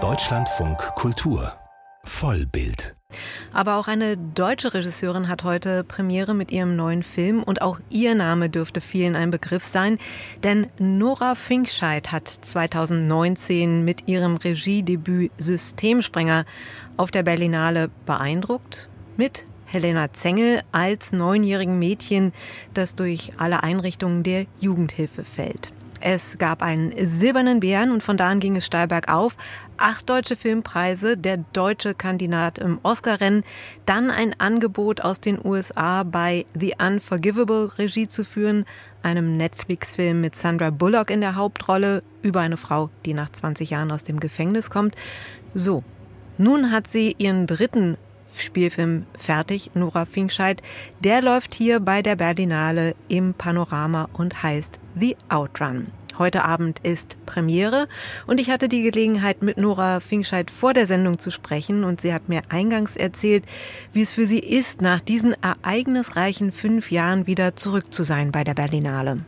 Deutschlandfunk Kultur Vollbild aber auch eine deutsche Regisseurin hat heute Premiere mit ihrem neuen Film und auch ihr Name dürfte vielen ein Begriff sein, denn Nora Finkscheid hat 2019 mit ihrem Regiedebüt Systemsprenger auf der Berlinale beeindruckt mit Helena Zengel als neunjährigen Mädchen, das durch alle Einrichtungen der Jugendhilfe fällt. Es gab einen silbernen Bären und von da an ging es steil bergauf. Acht deutsche Filmpreise, der deutsche Kandidat im Oscar-Rennen, dann ein Angebot aus den USA bei The Unforgivable Regie zu führen, einem Netflix-Film mit Sandra Bullock in der Hauptrolle über eine Frau, die nach 20 Jahren aus dem Gefängnis kommt. So, nun hat sie ihren dritten Spielfilm fertig, Nora Finkscheid. Der läuft hier bei der Berlinale im Panorama und heißt The Outrun. Heute Abend ist Premiere und ich hatte die Gelegenheit, mit Nora Finkscheid vor der Sendung zu sprechen und sie hat mir eingangs erzählt, wie es für sie ist, nach diesen ereignisreichen fünf Jahren wieder zurück zu sein bei der Berlinale.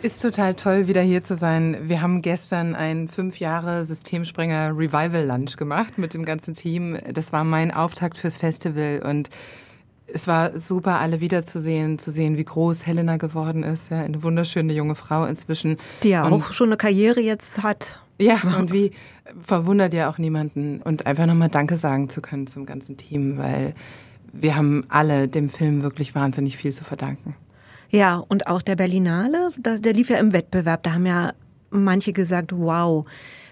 Ist total toll, wieder hier zu sein. Wir haben gestern ein fünf Jahre Systemsprenger Revival Lunch gemacht mit dem ganzen Team. Das war mein Auftakt fürs Festival und es war super, alle wiederzusehen, zu sehen, wie groß Helena geworden ist. Ja, eine wunderschöne junge Frau inzwischen. Die ja auch schon eine Karriere jetzt hat. Ja, und wie verwundert ja auch niemanden. Und einfach nochmal Danke sagen zu können zum ganzen Team, weil wir haben alle dem Film wirklich wahnsinnig viel zu verdanken. Ja, und auch der Berlinale, der lief ja im Wettbewerb. Da haben ja manche gesagt, wow,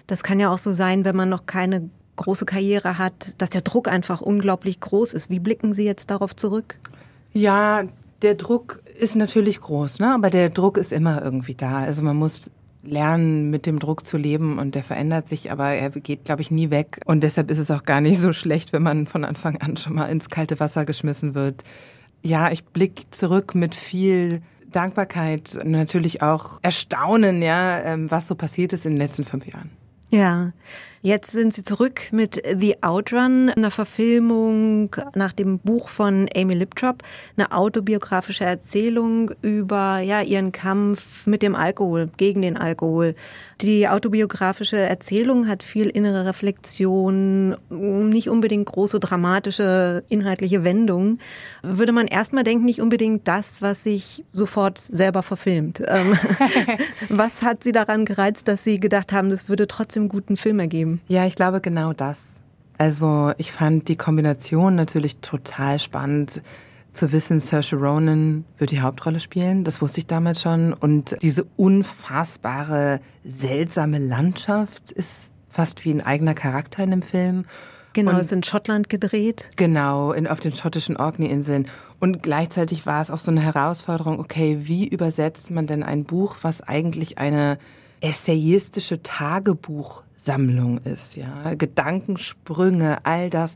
das kann ja auch so sein, wenn man noch keine große Karriere hat, dass der Druck einfach unglaublich groß ist. Wie blicken Sie jetzt darauf zurück? Ja, der Druck ist natürlich groß, ne? aber der Druck ist immer irgendwie da. Also man muss lernen, mit dem Druck zu leben und der verändert sich, aber er geht, glaube ich, nie weg. Und deshalb ist es auch gar nicht so schlecht, wenn man von Anfang an schon mal ins kalte Wasser geschmissen wird ja, ich blicke zurück mit viel Dankbarkeit, natürlich auch Erstaunen, ja, ähm, was so passiert ist in den letzten fünf Jahren. Ja, Jetzt sind Sie zurück mit The Outrun, einer Verfilmung nach dem Buch von Amy Liptrop, eine autobiografische Erzählung über ja, ihren Kampf mit dem Alkohol, gegen den Alkohol. Die autobiografische Erzählung hat viel innere Reflexion, nicht unbedingt große dramatische inhaltliche Wendungen. Würde man erstmal denken, nicht unbedingt das, was sich sofort selber verfilmt. Ähm, was hat Sie daran gereizt, dass Sie gedacht haben, das würde trotzdem guten Film ergeben? Ja, ich glaube genau das. Also ich fand die Kombination natürlich total spannend zu wissen, Saoirse Ronan wird die Hauptrolle spielen. Das wusste ich damals schon. Und diese unfassbare, seltsame Landschaft ist fast wie ein eigener Charakter in dem Film. Genau, und, ist in Schottland gedreht. Genau, in, auf den schottischen Orkney-Inseln. Und gleichzeitig war es auch so eine Herausforderung, okay, wie übersetzt man denn ein Buch, was eigentlich eine essayistische Tagebuchsammlung ist, ja, Gedankensprünge, all das,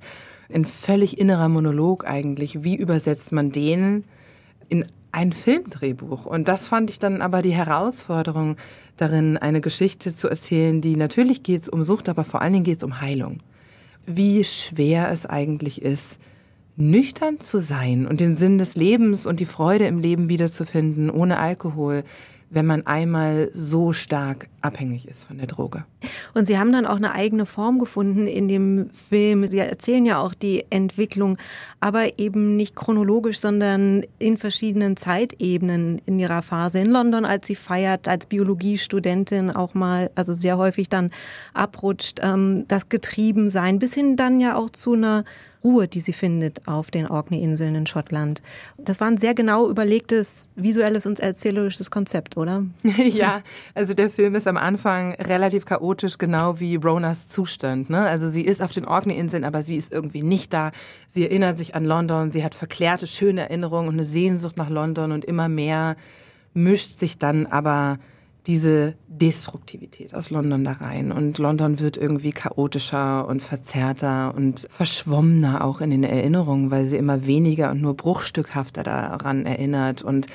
ein völlig innerer Monolog eigentlich. Wie übersetzt man den in ein Filmdrehbuch? Und das fand ich dann aber die Herausforderung darin, eine Geschichte zu erzählen, die natürlich geht es um Sucht, aber vor allen Dingen geht es um Heilung. Wie schwer es eigentlich ist, nüchtern zu sein und den Sinn des Lebens und die Freude im Leben wiederzufinden, ohne Alkohol, wenn man einmal so stark abhängig ist von der Droge. Und Sie haben dann auch eine eigene Form gefunden in dem Film. Sie erzählen ja auch die Entwicklung, aber eben nicht chronologisch, sondern in verschiedenen Zeitebenen in ihrer Phase. In London, als sie feiert, als Biologiestudentin auch mal, also sehr häufig dann abrutscht, ähm, das Getriebensein, bis hin dann ja auch zu einer Ruhe, die sie findet auf den Orkney-Inseln in Schottland. Das war ein sehr genau überlegtes visuelles und erzählerisches Konzept, oder? ja, also der Film ist am Anfang relativ chaotisch, genau wie Ronas Zustand. Ne? Also sie ist auf den Orkney-Inseln, aber sie ist irgendwie nicht da. Sie erinnert sich an London, sie hat verklärte, schöne Erinnerungen und eine Sehnsucht nach London und immer mehr mischt sich dann aber diese Destruktivität aus London da rein. Und London wird irgendwie chaotischer und verzerrter und verschwommener auch in den Erinnerungen, weil sie immer weniger und nur bruchstückhafter daran erinnert. Und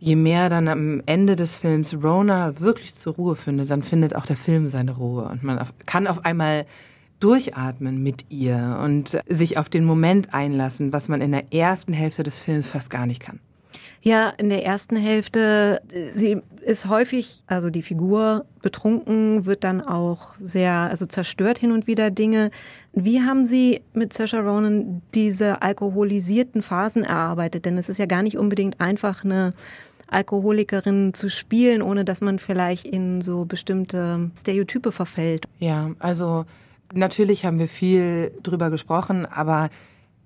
je mehr dann am Ende des Films Rona wirklich zur Ruhe findet, dann findet auch der Film seine Ruhe. Und man kann auf einmal durchatmen mit ihr und sich auf den Moment einlassen, was man in der ersten Hälfte des Films fast gar nicht kann. Ja, in der ersten Hälfte, sie ist häufig, also die Figur betrunken, wird dann auch sehr, also zerstört hin und wieder Dinge. Wie haben Sie mit Saoirse Ronan diese alkoholisierten Phasen erarbeitet? Denn es ist ja gar nicht unbedingt einfach eine Alkoholikerin zu spielen, ohne dass man vielleicht in so bestimmte Stereotype verfällt. Ja, also natürlich haben wir viel drüber gesprochen, aber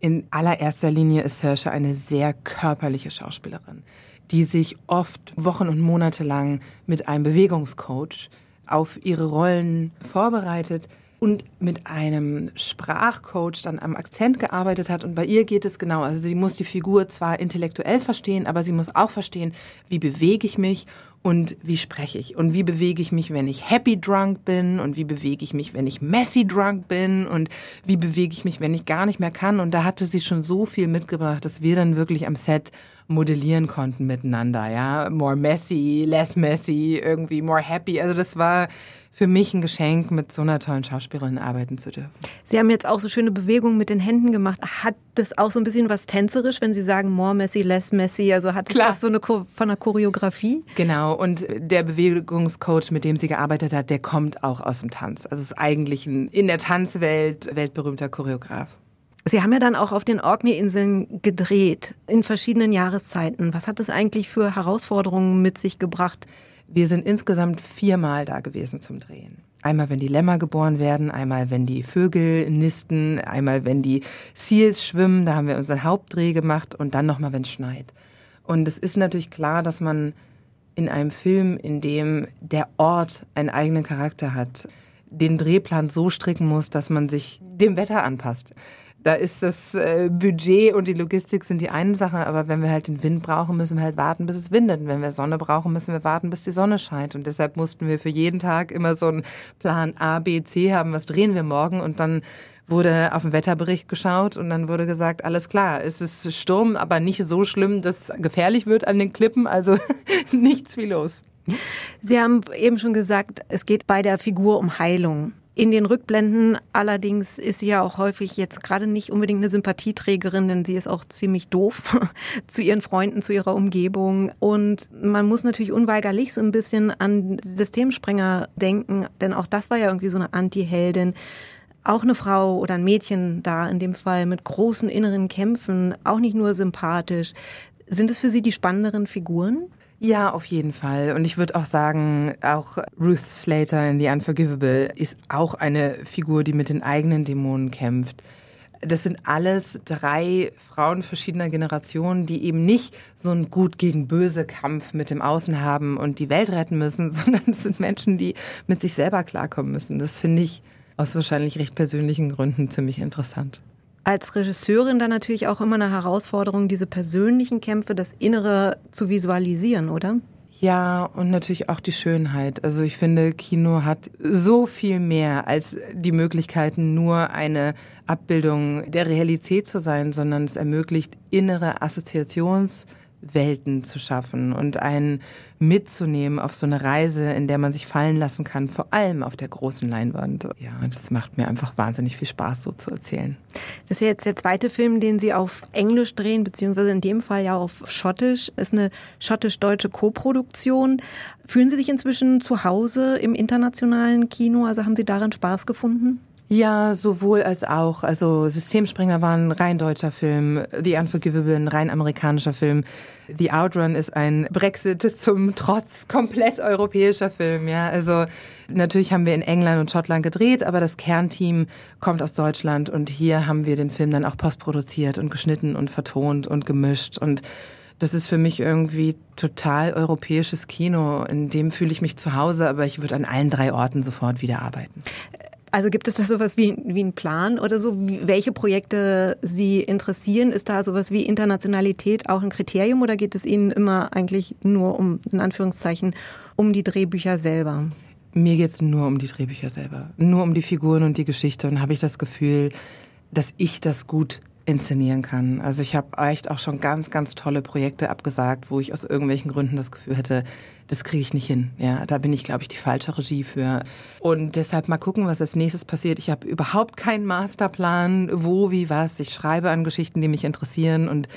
in allererster Linie ist Saoirse eine sehr körperliche Schauspielerin, die sich oft Wochen und Monate lang mit einem Bewegungscoach auf ihre Rollen vorbereitet und mit einem Sprachcoach dann am Akzent gearbeitet hat. Und bei ihr geht es genau. Also sie muss die Figur zwar intellektuell verstehen, aber sie muss auch verstehen, wie bewege ich mich und wie spreche ich und wie bewege ich mich, wenn ich happy drunk bin und wie bewege ich mich, wenn ich messy drunk bin und wie bewege ich mich, wenn ich gar nicht mehr kann. Und da hatte sie schon so viel mitgebracht, dass wir dann wirklich am Set modellieren konnten miteinander, ja. More messy, less messy, irgendwie more happy. Also das war für mich ein Geschenk, mit so einer tollen Schauspielerin arbeiten zu dürfen. Sie haben jetzt auch so schöne Bewegungen mit den Händen gemacht. Hat das auch so ein bisschen was tänzerisch, wenn Sie sagen more messy, less messy? Also hat das so eine von der Choreografie? Genau. Und der Bewegungscoach, mit dem sie gearbeitet hat, der kommt auch aus dem Tanz. Also ist eigentlich ein in der Tanzwelt weltberühmter Choreograf. Sie haben ja dann auch auf den Orkney-Inseln gedreht, in verschiedenen Jahreszeiten. Was hat das eigentlich für Herausforderungen mit sich gebracht? Wir sind insgesamt viermal da gewesen zum Drehen. Einmal, wenn die Lämmer geboren werden, einmal, wenn die Vögel nisten, einmal, wenn die Seals schwimmen, da haben wir unseren Hauptdreh gemacht und dann nochmal, wenn es schneit. Und es ist natürlich klar, dass man in einem Film, in dem der Ort einen eigenen Charakter hat, den Drehplan so stricken muss, dass man sich dem Wetter anpasst. Da ist das äh, Budget und die Logistik sind die eine Sache, aber wenn wir halt den Wind brauchen, müssen wir halt warten, bis es windet. Und wenn wir Sonne brauchen, müssen wir warten, bis die Sonne scheint. Und deshalb mussten wir für jeden Tag immer so einen Plan A, B, C haben. Was drehen wir morgen? Und dann wurde auf den Wetterbericht geschaut und dann wurde gesagt, alles klar, es ist Sturm, aber nicht so schlimm, dass es gefährlich wird an den Klippen. Also nichts wie los. Sie haben eben schon gesagt, es geht bei der Figur um Heilung. In den Rückblenden allerdings ist sie ja auch häufig jetzt gerade nicht unbedingt eine Sympathieträgerin, denn sie ist auch ziemlich doof zu ihren Freunden, zu ihrer Umgebung. Und man muss natürlich unweigerlich so ein bisschen an Systemsprenger denken, denn auch das war ja irgendwie so eine Anti-Heldin. Auch eine Frau oder ein Mädchen da in dem Fall mit großen inneren Kämpfen, auch nicht nur sympathisch. Sind es für Sie die spannenderen Figuren? Ja, auf jeden Fall. Und ich würde auch sagen, auch Ruth Slater in The Unforgivable ist auch eine Figur, die mit den eigenen Dämonen kämpft. Das sind alles drei Frauen verschiedener Generationen, die eben nicht so einen gut gegen böse Kampf mit dem Außen haben und die Welt retten müssen, sondern es sind Menschen, die mit sich selber klarkommen müssen. Das finde ich aus wahrscheinlich recht persönlichen Gründen ziemlich interessant als Regisseurin dann natürlich auch immer eine Herausforderung, diese persönlichen Kämpfe, das Innere zu visualisieren, oder? Ja, und natürlich auch die Schönheit. Also ich finde, Kino hat so viel mehr als die Möglichkeiten, nur eine Abbildung der Realität zu sein, sondern es ermöglicht innere Assoziations- Welten zu schaffen und einen mitzunehmen auf so eine Reise, in der man sich fallen lassen kann, vor allem auf der großen Leinwand. Ja, das macht mir einfach wahnsinnig viel Spaß, so zu erzählen. Das ist jetzt der zweite Film, den Sie auf Englisch drehen, beziehungsweise in dem Fall ja auf Schottisch. Das ist eine schottisch-deutsche Koproduktion. Fühlen Sie sich inzwischen zu Hause im internationalen Kino? Also haben Sie daran Spaß gefunden? Ja, sowohl als auch. Also Systemspringer war ein rein deutscher Film, The Unforgivable ein rein amerikanischer Film. The Outrun ist ein Brexit zum Trotz komplett europäischer Film. Ja, also natürlich haben wir in England und Schottland gedreht, aber das Kernteam kommt aus Deutschland und hier haben wir den Film dann auch postproduziert und geschnitten und vertont und gemischt und das ist für mich irgendwie total europäisches Kino. In dem fühle ich mich zu Hause, aber ich würde an allen drei Orten sofort wieder arbeiten. Also gibt es da sowas wie, wie einen Plan oder so, welche Projekte Sie interessieren? Ist da sowas wie Internationalität auch ein Kriterium oder geht es Ihnen immer eigentlich nur um, in Anführungszeichen, um die Drehbücher selber? Mir geht es nur um die Drehbücher selber, nur um die Figuren und die Geschichte und habe ich das Gefühl, dass ich das gut inszenieren kann. Also ich habe echt auch schon ganz, ganz tolle Projekte abgesagt, wo ich aus irgendwelchen Gründen das Gefühl hätte, das kriege ich nicht hin. Ja, da bin ich, glaube ich, die falsche Regie für. Und deshalb mal gucken, was als nächstes passiert. Ich habe überhaupt keinen Masterplan, wo, wie, was. Ich schreibe an Geschichten, die mich interessieren und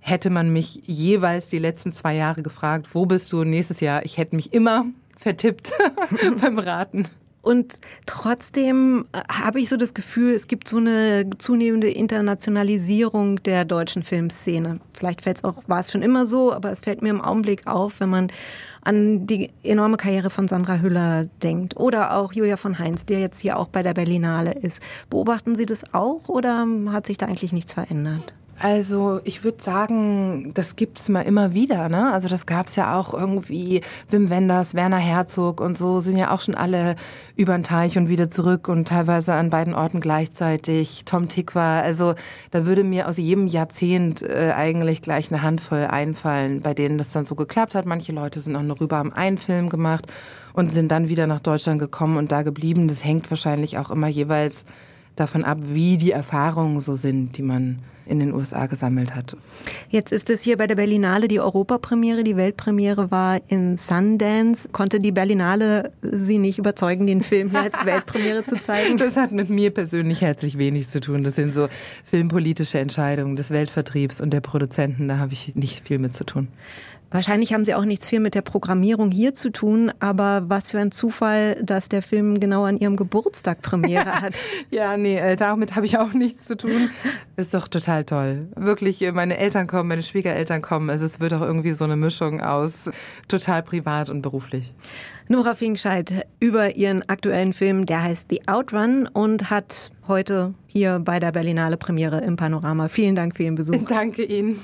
hätte man mich jeweils die letzten zwei Jahre gefragt, wo bist du nächstes Jahr? Ich hätte mich immer vertippt beim Raten. Und trotzdem äh, habe ich so das Gefühl, es gibt so eine zunehmende Internationalisierung der deutschen Filmszene. Vielleicht fällt es auch, war es schon immer so, aber es fällt mir im Augenblick auf, wenn man an die enorme Karriere von Sandra Hüller denkt oder auch Julia von Heinz, der jetzt hier auch bei der Berlinale ist. Beobachten Sie das auch oder hat sich da eigentlich nichts verändert? Also ich würde sagen, das gibt's mal immer wieder. Ne? Also das gab's ja auch irgendwie. Wim Wenders, Werner Herzog und so sind ja auch schon alle über den Teich und wieder zurück und teilweise an beiden Orten gleichzeitig. Tom Tick war, also da würde mir aus jedem Jahrzehnt äh, eigentlich gleich eine Handvoll einfallen, bei denen das dann so geklappt hat. Manche Leute sind auch nur rüber, haben einen Film gemacht und sind dann wieder nach Deutschland gekommen und da geblieben. Das hängt wahrscheinlich auch immer jeweils davon ab, wie die Erfahrungen so sind, die man in den USA gesammelt hat. Jetzt ist es hier bei der Berlinale die Europapremiere, die Weltpremiere war in Sundance. Konnte die Berlinale Sie nicht überzeugen, den Film hier als Weltpremiere zu zeigen? Das hat mit mir persönlich herzlich wenig zu tun. Das sind so filmpolitische Entscheidungen des Weltvertriebs und der Produzenten. Da habe ich nicht viel mit zu tun. Wahrscheinlich haben Sie auch nichts viel mit der Programmierung hier zu tun, aber was für ein Zufall, dass der Film genau an Ihrem Geburtstag Premiere hat. ja, nee, äh, damit habe ich auch nichts zu tun. Ist doch total toll. Wirklich, äh, meine Eltern kommen, meine Schwiegereltern kommen. Also es wird auch irgendwie so eine Mischung aus total privat und beruflich. Nora Finkscheid über ihren aktuellen Film, der heißt The Outrun und hat heute hier bei der Berlinale Premiere im Panorama. Vielen Dank für Ihren Besuch. Danke Ihnen.